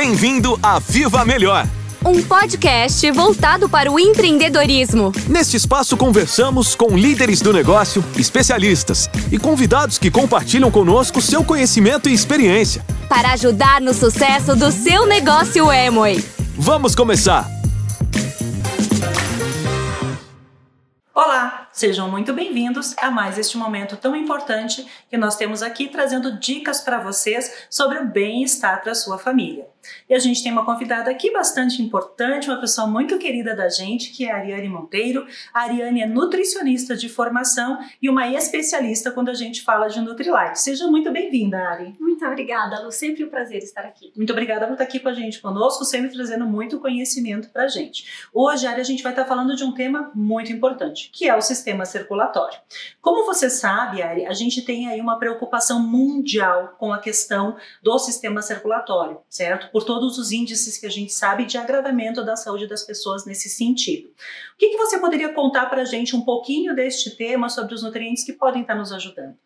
Bem-vindo a Viva Melhor. Um podcast voltado para o empreendedorismo. Neste espaço conversamos com líderes do negócio, especialistas e convidados que compartilham conosco seu conhecimento e experiência. Para ajudar no sucesso do seu negócio Amway. Vamos começar! Olá, sejam muito bem-vindos a mais este momento tão importante que nós temos aqui trazendo dicas para vocês sobre o bem-estar para sua família. E a gente tem uma convidada aqui bastante importante, uma pessoa muito querida da gente, que é a Ariane Monteiro. A Ariane é nutricionista de formação e uma especialista quando a gente fala de Nutrilite. Seja muito bem-vinda, Ari. Muito obrigada, Lu. Sempre um prazer estar aqui. Muito obrigada por estar aqui com a gente conosco, sempre trazendo muito conhecimento para a gente. Hoje, Ari, a gente vai estar falando de um tema muito importante, que é o sistema circulatório. Como você sabe, Ari, a gente tem aí uma preocupação mundial com a questão do sistema circulatório, certo? Por todos os índices que a gente sabe de agravamento da saúde das pessoas nesse sentido. O que, que você poderia contar para a gente um pouquinho deste tema sobre os nutrientes que podem estar nos ajudando?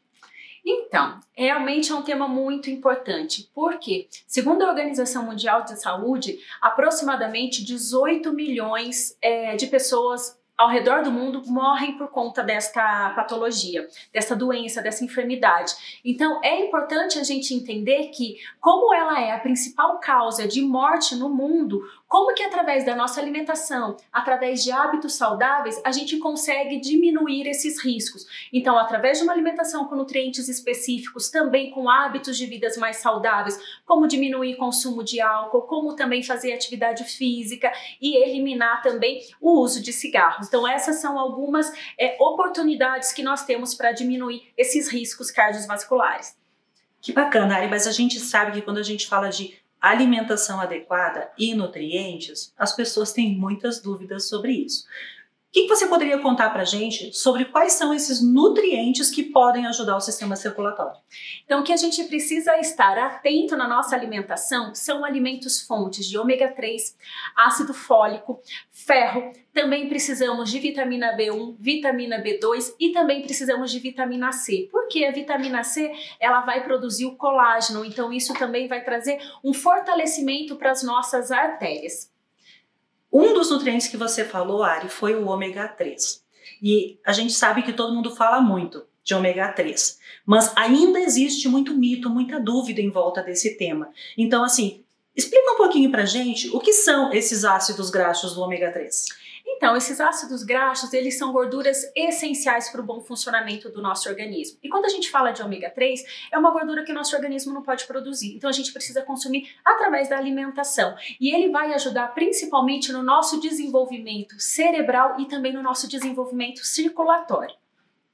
Então, realmente é um tema muito importante, porque, segundo a Organização Mundial de Saúde, aproximadamente 18 milhões é, de pessoas ao redor do mundo morrem por conta desta patologia, dessa doença, dessa enfermidade. Então, é importante a gente entender que, como ela é a principal causa de morte no mundo, como que através da nossa alimentação, através de hábitos saudáveis, a gente consegue diminuir esses riscos? Então, através de uma alimentação com nutrientes específicos, também com hábitos de vidas mais saudáveis, como diminuir consumo de álcool, como também fazer atividade física e eliminar também o uso de cigarros. Então, essas são algumas é, oportunidades que nós temos para diminuir esses riscos cardiovasculares. Que bacana, Ari, mas a gente sabe que quando a gente fala de alimentação adequada e nutrientes, as pessoas têm muitas dúvidas sobre isso. O que você poderia contar para a gente sobre quais são esses nutrientes que podem ajudar o sistema circulatório? Então, o que a gente precisa estar atento na nossa alimentação são alimentos fontes de ômega 3, ácido fólico, ferro, também precisamos de vitamina B1, vitamina B2 e também precisamos de vitamina C. Porque a vitamina C, ela vai produzir o colágeno, então isso também vai trazer um fortalecimento para as nossas artérias. Um dos nutrientes que você falou, Ari, foi o ômega 3. E a gente sabe que todo mundo fala muito de ômega 3, mas ainda existe muito mito, muita dúvida em volta desse tema. Então, assim, explica um pouquinho pra gente o que são esses ácidos graxos do ômega 3. Então, esses ácidos graxos, eles são gorduras essenciais para o bom funcionamento do nosso organismo. E quando a gente fala de ômega 3, é uma gordura que o nosso organismo não pode produzir. Então, a gente precisa consumir através da alimentação. E ele vai ajudar principalmente no nosso desenvolvimento cerebral e também no nosso desenvolvimento circulatório.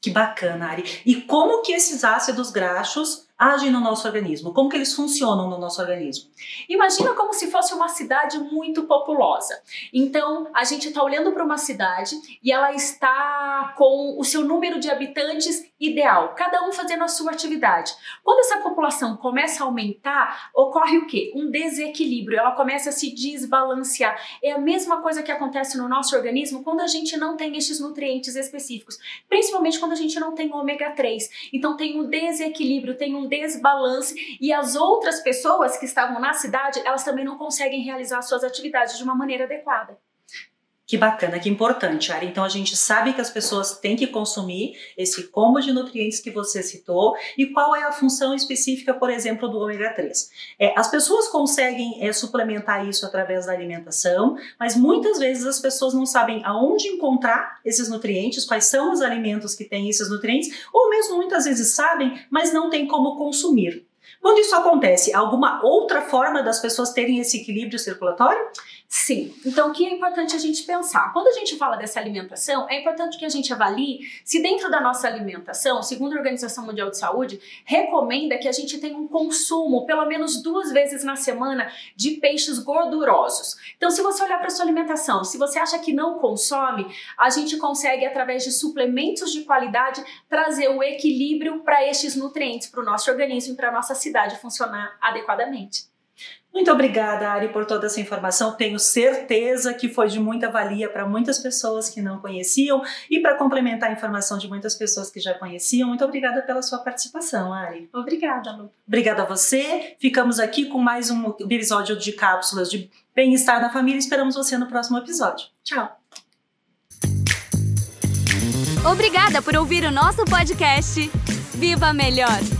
Que bacana, Ari. E como que esses ácidos graxos agem no nosso organismo? Como que eles funcionam no nosso organismo? Imagina como se fosse uma cidade muito populosa. Então, a gente está olhando para uma cidade e ela está com o seu número de habitantes ideal, cada um fazendo a sua atividade. Quando essa população começa a aumentar, ocorre o quê? Um desequilíbrio, ela começa a se desbalancear. É a mesma coisa que acontece no nosso organismo quando a gente não tem estes nutrientes específicos, principalmente quando a gente não tem ômega 3. Então tem um desequilíbrio, tem um desbalance e as outras pessoas que estavam na cidade, elas também não conseguem realizar suas atividades de uma maneira adequada. Que bacana, que importante, Ari. Então a gente sabe que as pessoas têm que consumir esse combo de nutrientes que você citou e qual é a função específica, por exemplo, do ômega 3. É, as pessoas conseguem é, suplementar isso através da alimentação, mas muitas vezes as pessoas não sabem aonde encontrar esses nutrientes, quais são os alimentos que têm esses nutrientes, ou mesmo muitas vezes sabem, mas não tem como consumir. Quando isso acontece, alguma outra forma das pessoas terem esse equilíbrio circulatório? Sim. Então, o que é importante a gente pensar? Quando a gente fala dessa alimentação, é importante que a gente avalie se dentro da nossa alimentação, segundo a Organização Mundial de Saúde, recomenda que a gente tenha um consumo, pelo menos duas vezes na semana, de peixes gordurosos. Então, se você olhar para sua alimentação, se você acha que não consome, a gente consegue, através de suplementos de qualidade, trazer o equilíbrio para estes nutrientes, para o nosso organismo e para a nossa cidade funcionar adequadamente. Muito obrigada, Ari, por toda essa informação. Tenho certeza que foi de muita valia para muitas pessoas que não conheciam e para complementar a informação de muitas pessoas que já conheciam. Muito obrigada pela sua participação, Ari. Obrigada, Lu. Obrigada a você. Ficamos aqui com mais um episódio de cápsulas de bem-estar na família. Esperamos você no próximo episódio. Tchau. Obrigada por ouvir o nosso podcast. Viva Melhor!